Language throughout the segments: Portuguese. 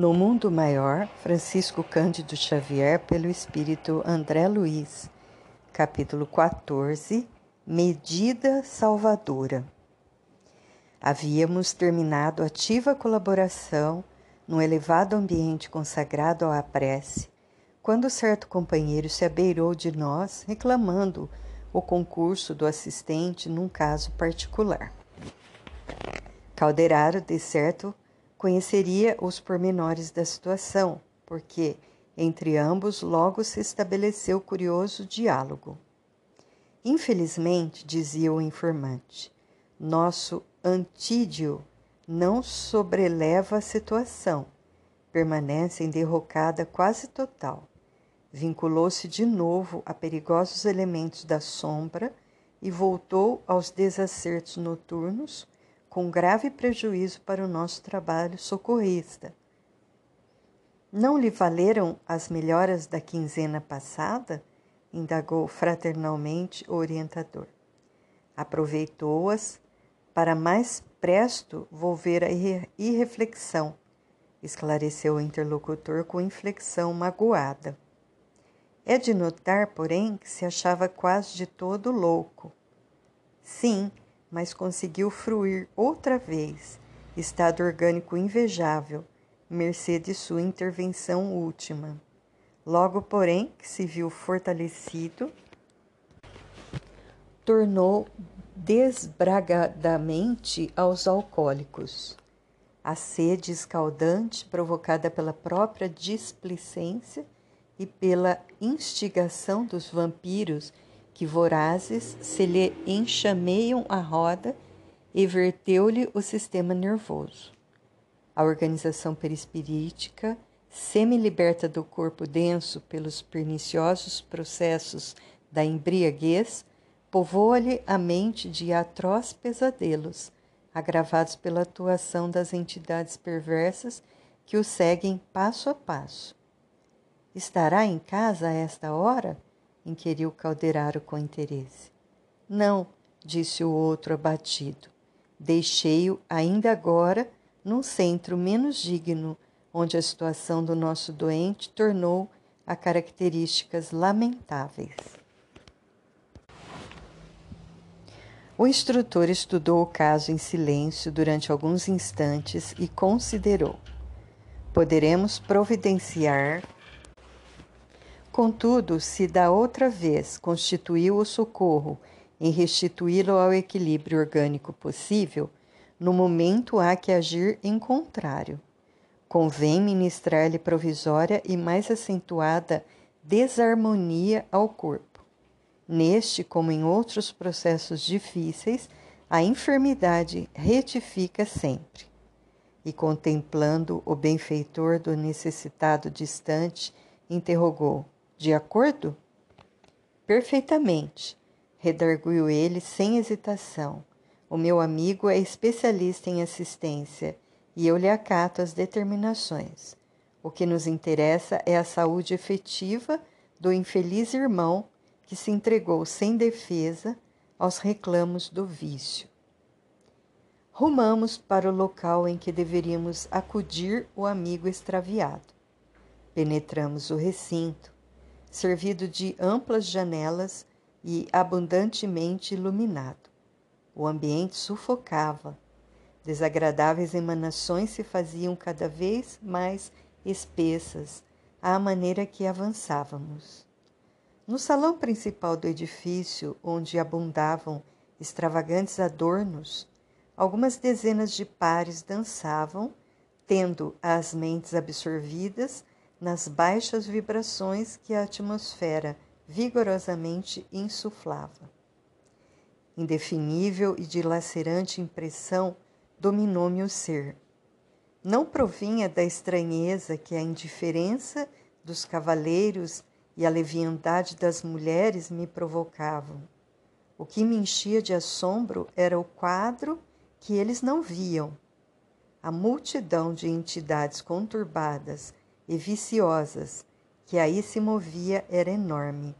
No Mundo Maior, Francisco Cândido Xavier, pelo Espírito André Luiz, capítulo 14 Medida Salvadora. Havíamos terminado ativa colaboração no elevado ambiente consagrado à prece, quando certo companheiro se abeirou de nós, reclamando o concurso do assistente num caso particular. Calderaro, de certo, conheceria os pormenores da situação, porque entre ambos logo se estabeleceu curioso diálogo. Infelizmente, dizia o informante, nosso Antídio não sobreleva a situação, permanece em derrocada quase total. Vinculou-se de novo a perigosos elementos da sombra e voltou aos desacertos noturnos com grave prejuízo para o nosso trabalho socorrista. Não lhe valeram as melhoras da quinzena passada? indagou fraternalmente o orientador. Aproveitou-as para mais presto volver à irreflexão, esclareceu o interlocutor com inflexão magoada. É de notar, porém, que se achava quase de todo louco. Sim, mas conseguiu fruir outra vez, estado orgânico invejável, mercê de sua intervenção última. Logo, porém, que se viu fortalecido, tornou desbragadamente aos alcoólicos. A sede escaldante, provocada pela própria displicência e pela instigação dos vampiros que vorazes se lhe enxameiam a roda e verteu-lhe o sistema nervoso. A organização perispirítica, semi-liberta do corpo denso pelos perniciosos processos da embriaguez, povoa-lhe a mente de atroz pesadelos, agravados pela atuação das entidades perversas que o seguem passo a passo. Estará em casa a esta hora? Inquiriu Calderaro com interesse. Não, disse o outro abatido. Deixei-o ainda agora num centro menos digno, onde a situação do nosso doente tornou a características lamentáveis. O instrutor estudou o caso em silêncio durante alguns instantes e considerou: poderemos providenciar Contudo, se da outra vez constituiu o socorro em restituí-lo ao equilíbrio orgânico possível, no momento há que agir em contrário. Convém ministrar-lhe provisória e mais acentuada desarmonia ao corpo. Neste, como em outros processos difíceis, a enfermidade retifica sempre. E contemplando o benfeitor do necessitado distante, interrogou: de acordo? Perfeitamente, redarguiu ele sem hesitação. O meu amigo é especialista em assistência e eu lhe acato as determinações. O que nos interessa é a saúde efetiva do infeliz irmão que se entregou sem defesa aos reclamos do vício. Rumamos para o local em que deveríamos acudir o amigo extraviado. Penetramos o recinto, servido de amplas janelas e abundantemente iluminado. O ambiente sufocava. Desagradáveis emanações se faziam cada vez mais espessas à maneira que avançávamos. No salão principal do edifício, onde abundavam extravagantes adornos, algumas dezenas de pares dançavam, tendo as mentes absorvidas nas baixas vibrações que a atmosfera vigorosamente insuflava. Indefinível e dilacerante impressão dominou-me o ser. Não provinha da estranheza que a indiferença dos cavaleiros e a leviandade das mulheres me provocavam. O que me enchia de assombro era o quadro que eles não viam. A multidão de entidades conturbadas e viciosas que aí se movia era enorme.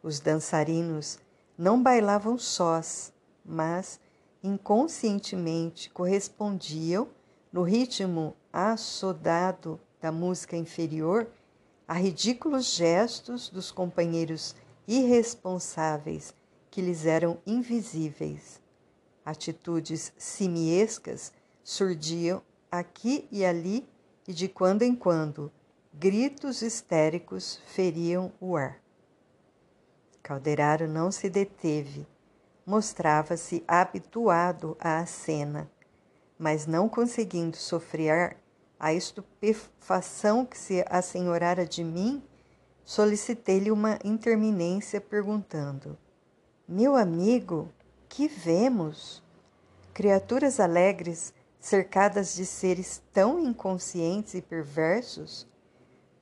Os dançarinos não bailavam sós, mas inconscientemente correspondiam, no ritmo assodado da música inferior a ridículos gestos dos companheiros irresponsáveis que lhes eram invisíveis. Atitudes simiescas surdiam aqui e ali e de quando em quando gritos histéricos feriam o ar. Calderaro não se deteve. Mostrava-se habituado à cena, mas não conseguindo sofrer a estupefação que se assenhorara de mim, solicitei-lhe uma interminência perguntando: Meu amigo, que vemos? Criaturas alegres cercadas de seres tão inconscientes e perversos?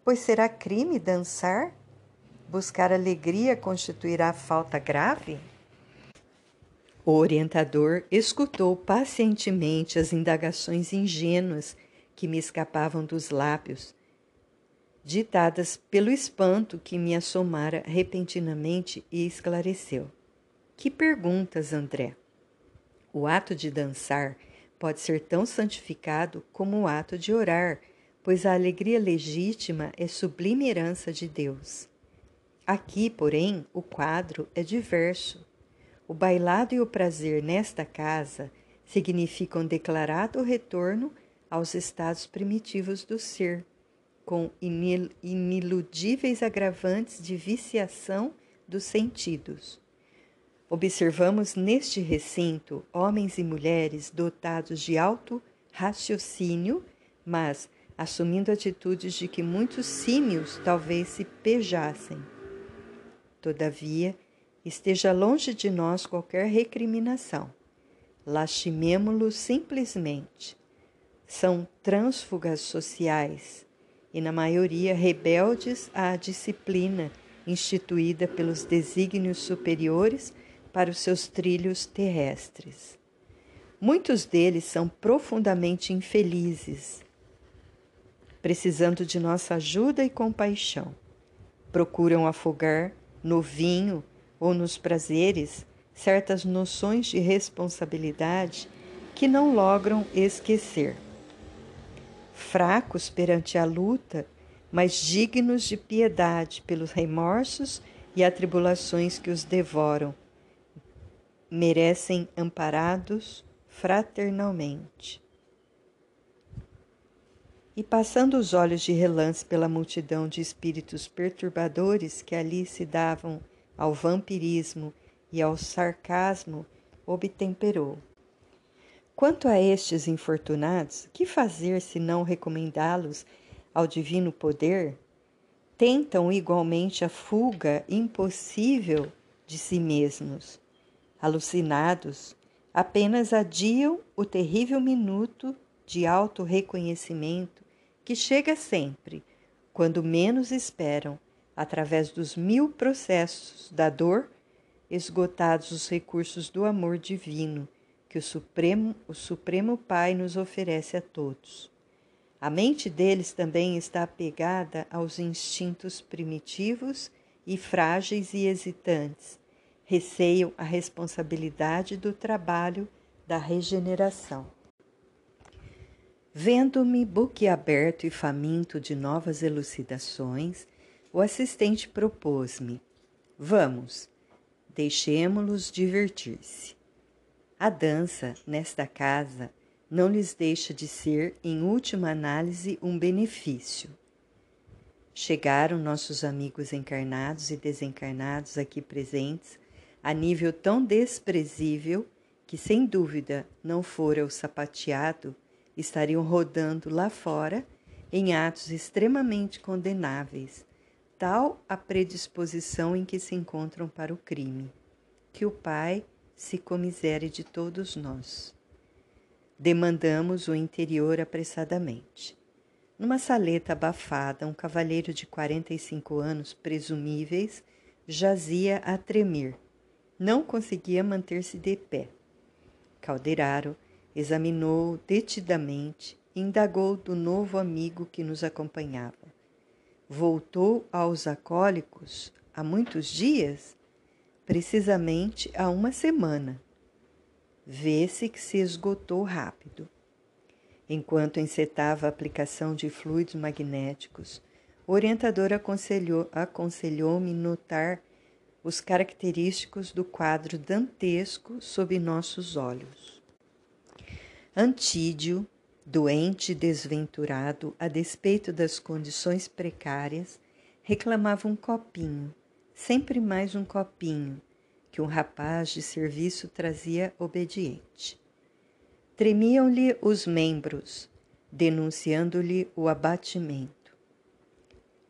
Pois será crime dançar? Buscar alegria constituirá falta grave? O orientador escutou pacientemente as indagações ingênuas que me escapavam dos lábios, ditadas pelo espanto que me assomara repentinamente e esclareceu. Que perguntas, André? O ato de dançar pode ser tão santificado como o ato de orar, pois a alegria legítima é sublime herança de Deus. Aqui, porém, o quadro é diverso. O bailado e o prazer nesta casa significam declarado retorno aos estados primitivos do ser, com inil iniludíveis agravantes de viciação dos sentidos. Observamos neste recinto homens e mulheres dotados de alto raciocínio, mas assumindo atitudes de que muitos símios talvez se pejassem. Todavia, esteja longe de nós qualquer recriminação. Lastimemo-los simplesmente são trânsfugas sociais e, na maioria, rebeldes à disciplina instituída pelos desígnios superiores para os seus trilhos terrestres. Muitos deles são profundamente infelizes, precisando de nossa ajuda e compaixão. Procuram afogar no vinho ou nos prazeres certas noções de responsabilidade que não logram esquecer fracos perante a luta, mas dignos de piedade pelos remorsos e atribulações que os devoram. Merecem amparados fraternalmente. E passando os olhos de relance pela multidão de espíritos perturbadores que ali se davam ao vampirismo e ao sarcasmo, obtemperou. Quanto a estes infortunados, que fazer se não recomendá-los ao divino poder? Tentam igualmente a fuga impossível de si mesmos. Alucinados, apenas adiam o terrível minuto de auto-reconhecimento que chega sempre, quando menos esperam, através dos mil processos da dor, esgotados os recursos do amor divino que o Supremo, o Supremo Pai nos oferece a todos. A mente deles também está apegada aos instintos primitivos e frágeis e hesitantes. Receiam a responsabilidade do trabalho da regeneração. Vendo-me boquiaberto e faminto de novas elucidações, o assistente propôs-me: Vamos, deixemo-los divertir-se. A dança, nesta casa, não lhes deixa de ser, em última análise, um benefício. Chegaram nossos amigos encarnados e desencarnados aqui presentes a nível tão desprezível que, sem dúvida, não fora o sapateado, estariam rodando lá fora em atos extremamente condenáveis, tal a predisposição em que se encontram para o crime, que o Pai se comisere de todos nós. Demandamos o interior apressadamente. Numa saleta abafada, um cavalheiro de 45 anos presumíveis jazia a tremer. Não conseguia manter-se de pé. Calderaro examinou detidamente e indagou do novo amigo que nos acompanhava. Voltou aos acólicos há muitos dias? precisamente há uma semana. Vê-se que se esgotou rápido. Enquanto encetava a aplicação de fluidos magnéticos, o orientador aconselhou-me aconselhou notar os característicos do quadro dantesco sob nossos olhos. Antídio, doente e desventurado, a despeito das condições precárias, reclamava um copinho, sempre mais um copinho, que um rapaz de serviço trazia obediente. Tremiam-lhe os membros, denunciando-lhe o abatimento.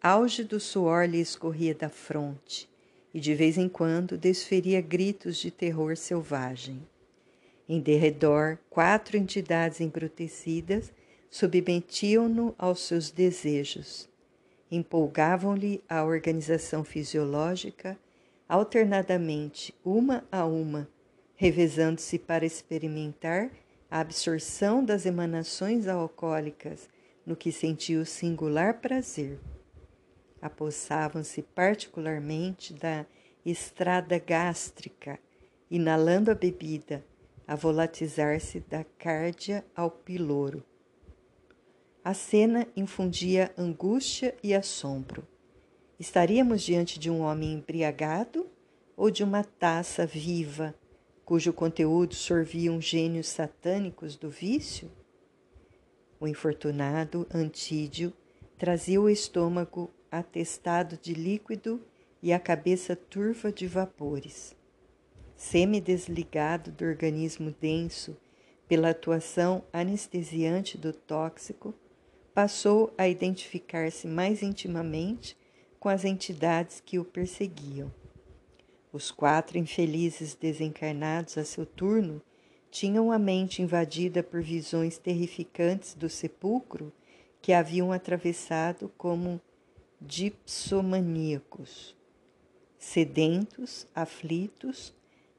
Auge do suor lhe escorria da fronte e de vez em quando desferia gritos de terror selvagem. Em derredor, quatro entidades embrutecidas submetiam-no aos seus desejos, empolgavam-lhe a organização fisiológica, alternadamente, uma a uma, revezando-se para experimentar a absorção das emanações alcoólicas no que sentiu singular prazer. Apossavam-se particularmente da estrada gástrica, inalando a bebida, a volatizar-se da cárdia ao piloro. A cena infundia angústia e assombro. Estaríamos diante de um homem embriagado ou de uma taça viva cujo conteúdo sorviam gênios satânicos do vício? O infortunado Antídio trazia o estômago atestado de líquido e a cabeça turva de vapores. Semi-desligado do organismo denso pela atuação anestesiante do tóxico, passou a identificar-se mais intimamente com as entidades que o perseguiam. Os quatro infelizes desencarnados a seu turno tinham a mente invadida por visões terrificantes do sepulcro que haviam atravessado como dipsomaníacos. Sedentos, aflitos,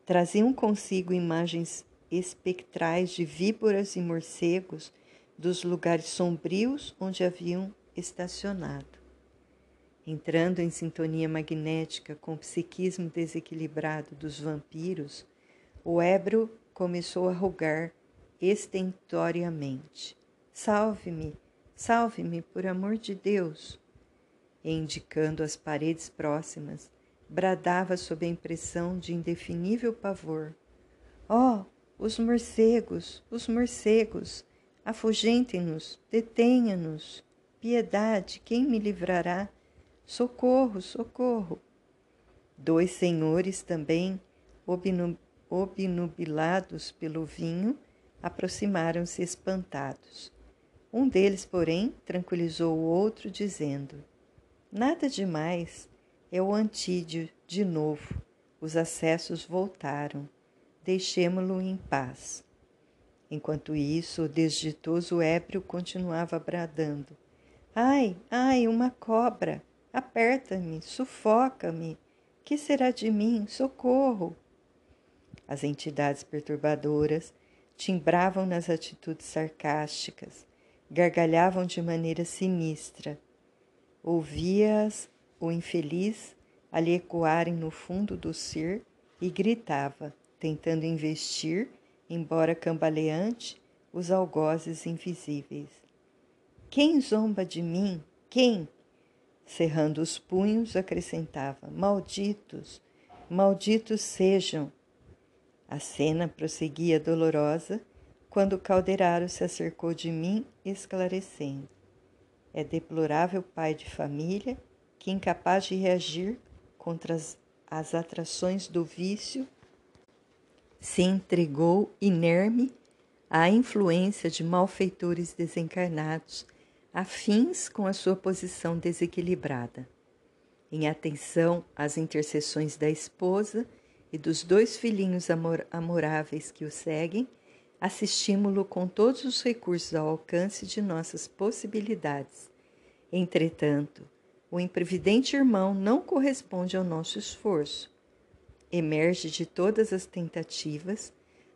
traziam consigo imagens espectrais de víboras e morcegos dos lugares sombrios onde haviam estacionado entrando em sintonia magnética com o psiquismo desequilibrado dos vampiros, o ébrio começou a rogar estentoriamente: Salve-me, salve-me, por amor de Deus! E, indicando as paredes próximas, bradava sob a impressão de indefinível pavor: Oh, os morcegos, os morcegos! Afugentem-nos, detenha-nos! Piedade, quem me livrará Socorro, socorro! Dois senhores também, obnubilados pelo vinho, aproximaram-se espantados. Um deles, porém, tranquilizou o outro, dizendo: Nada demais, é o Antídio de novo. Os acessos voltaram. Deixemo-lo em paz. Enquanto isso, o desditoso ébrio continuava bradando: Ai, ai, uma cobra! Aperta-me, sufoca-me. Que será de mim? Socorro! As entidades perturbadoras timbravam nas atitudes sarcásticas, gargalhavam de maneira sinistra. Ouvia-as o infeliz ali ecoarem no fundo do ser e gritava, tentando investir, embora cambaleante, os algozes invisíveis. Quem zomba de mim? Quem? Cerrando os punhos, acrescentava: Malditos, malditos sejam. A cena prosseguia dolorosa quando calderaro se acercou de mim, esclarecendo: É deplorável pai de família que, incapaz de reagir contra as, as atrações do vício, se entregou inerme à influência de malfeitores desencarnados afins com a sua posição desequilibrada. Em atenção às intercessões da esposa e dos dois filhinhos amor amoráveis que o seguem, assistimos-lo com todos os recursos ao alcance de nossas possibilidades. Entretanto, o imprevidente irmão não corresponde ao nosso esforço. Emerge de todas as tentativas,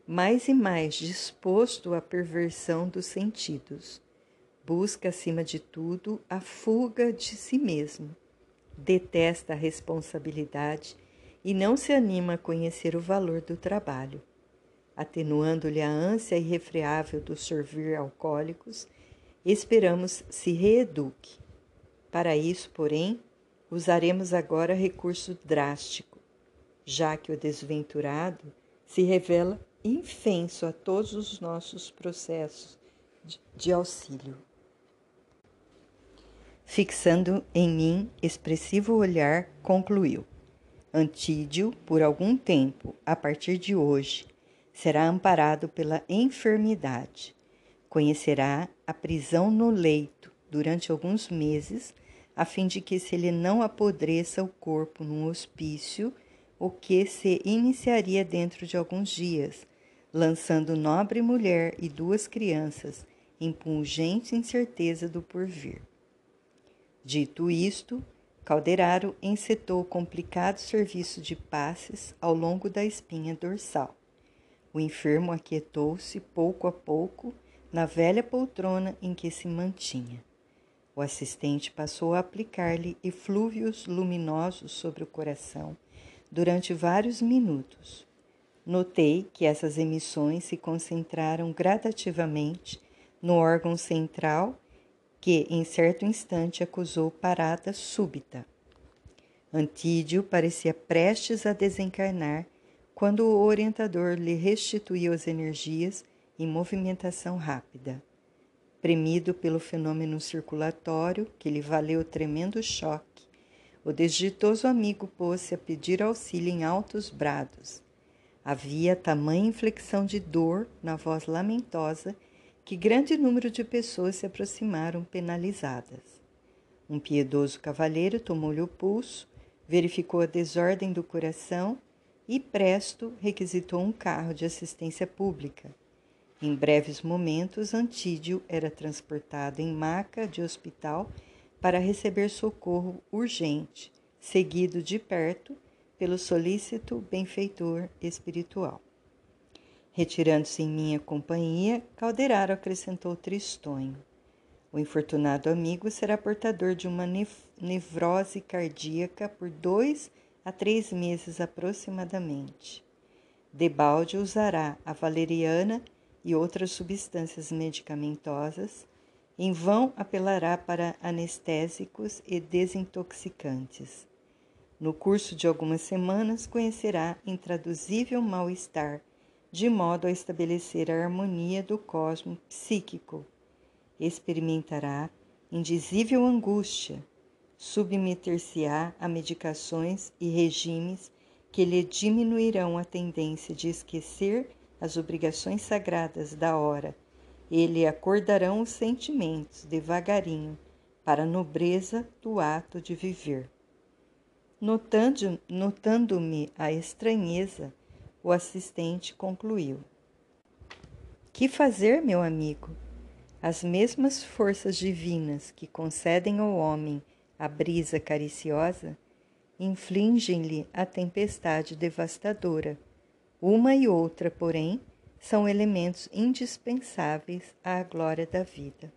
mais e mais disposto à perversão dos sentidos Busca, acima de tudo, a fuga de si mesmo. Detesta a responsabilidade e não se anima a conhecer o valor do trabalho. Atenuando-lhe a ânsia irrefreável do sorvir alcoólicos, esperamos se reeduque. Para isso, porém, usaremos agora recurso drástico, já que o desventurado se revela infenso a todos os nossos processos de auxílio. Fixando em mim expressivo olhar, concluiu: Antídio, por algum tempo, a partir de hoje, será amparado pela enfermidade. Conhecerá a prisão no leito durante alguns meses, a fim de que se ele não apodreça o corpo num hospício, o que se iniciaria dentro de alguns dias, lançando nobre mulher e duas crianças em pungente incerteza do porvir. Dito isto, Calderaro encetou complicado serviço de passes ao longo da espinha dorsal. O enfermo aquietou-se pouco a pouco na velha poltrona em que se mantinha. O assistente passou a aplicar-lhe eflúvios luminosos sobre o coração durante vários minutos. Notei que essas emissões se concentraram gradativamente no órgão central, que em certo instante acusou parada súbita. Antídio parecia prestes a desencarnar quando o orientador lhe restituiu as energias em movimentação rápida. Premido pelo fenômeno circulatório que lhe valeu tremendo choque, o desditoso amigo pôs-se a pedir auxílio em altos brados. Havia tamanha inflexão de dor na voz lamentosa que grande número de pessoas se aproximaram penalizadas. Um piedoso cavalheiro tomou-lhe o pulso, verificou a desordem do coração e presto requisitou um carro de assistência pública. Em breves momentos, Antídio era transportado em maca de hospital para receber socorro urgente, seguido de perto pelo solícito benfeitor espiritual. Retirando-se em minha companhia, Calderaro acrescentou tristonho. O infortunado amigo será portador de uma nevrose cardíaca por dois a três meses aproximadamente. Debalde usará a valeriana e outras substâncias medicamentosas. Em vão apelará para anestésicos e desintoxicantes. No curso de algumas semanas, conhecerá intraduzível mal-estar, de modo a estabelecer a harmonia do cosmo psíquico. Experimentará indizível angústia, submeter-se-á a medicações e regimes que lhe diminuirão a tendência de esquecer as obrigações sagradas da hora e lhe acordarão os sentimentos devagarinho para a nobreza do ato de viver. Notando-me notando a estranheza, o assistente concluiu: Que fazer, meu amigo? As mesmas forças divinas que concedem ao homem a brisa cariciosa infligem-lhe a tempestade devastadora. Uma e outra, porém, são elementos indispensáveis à glória da vida.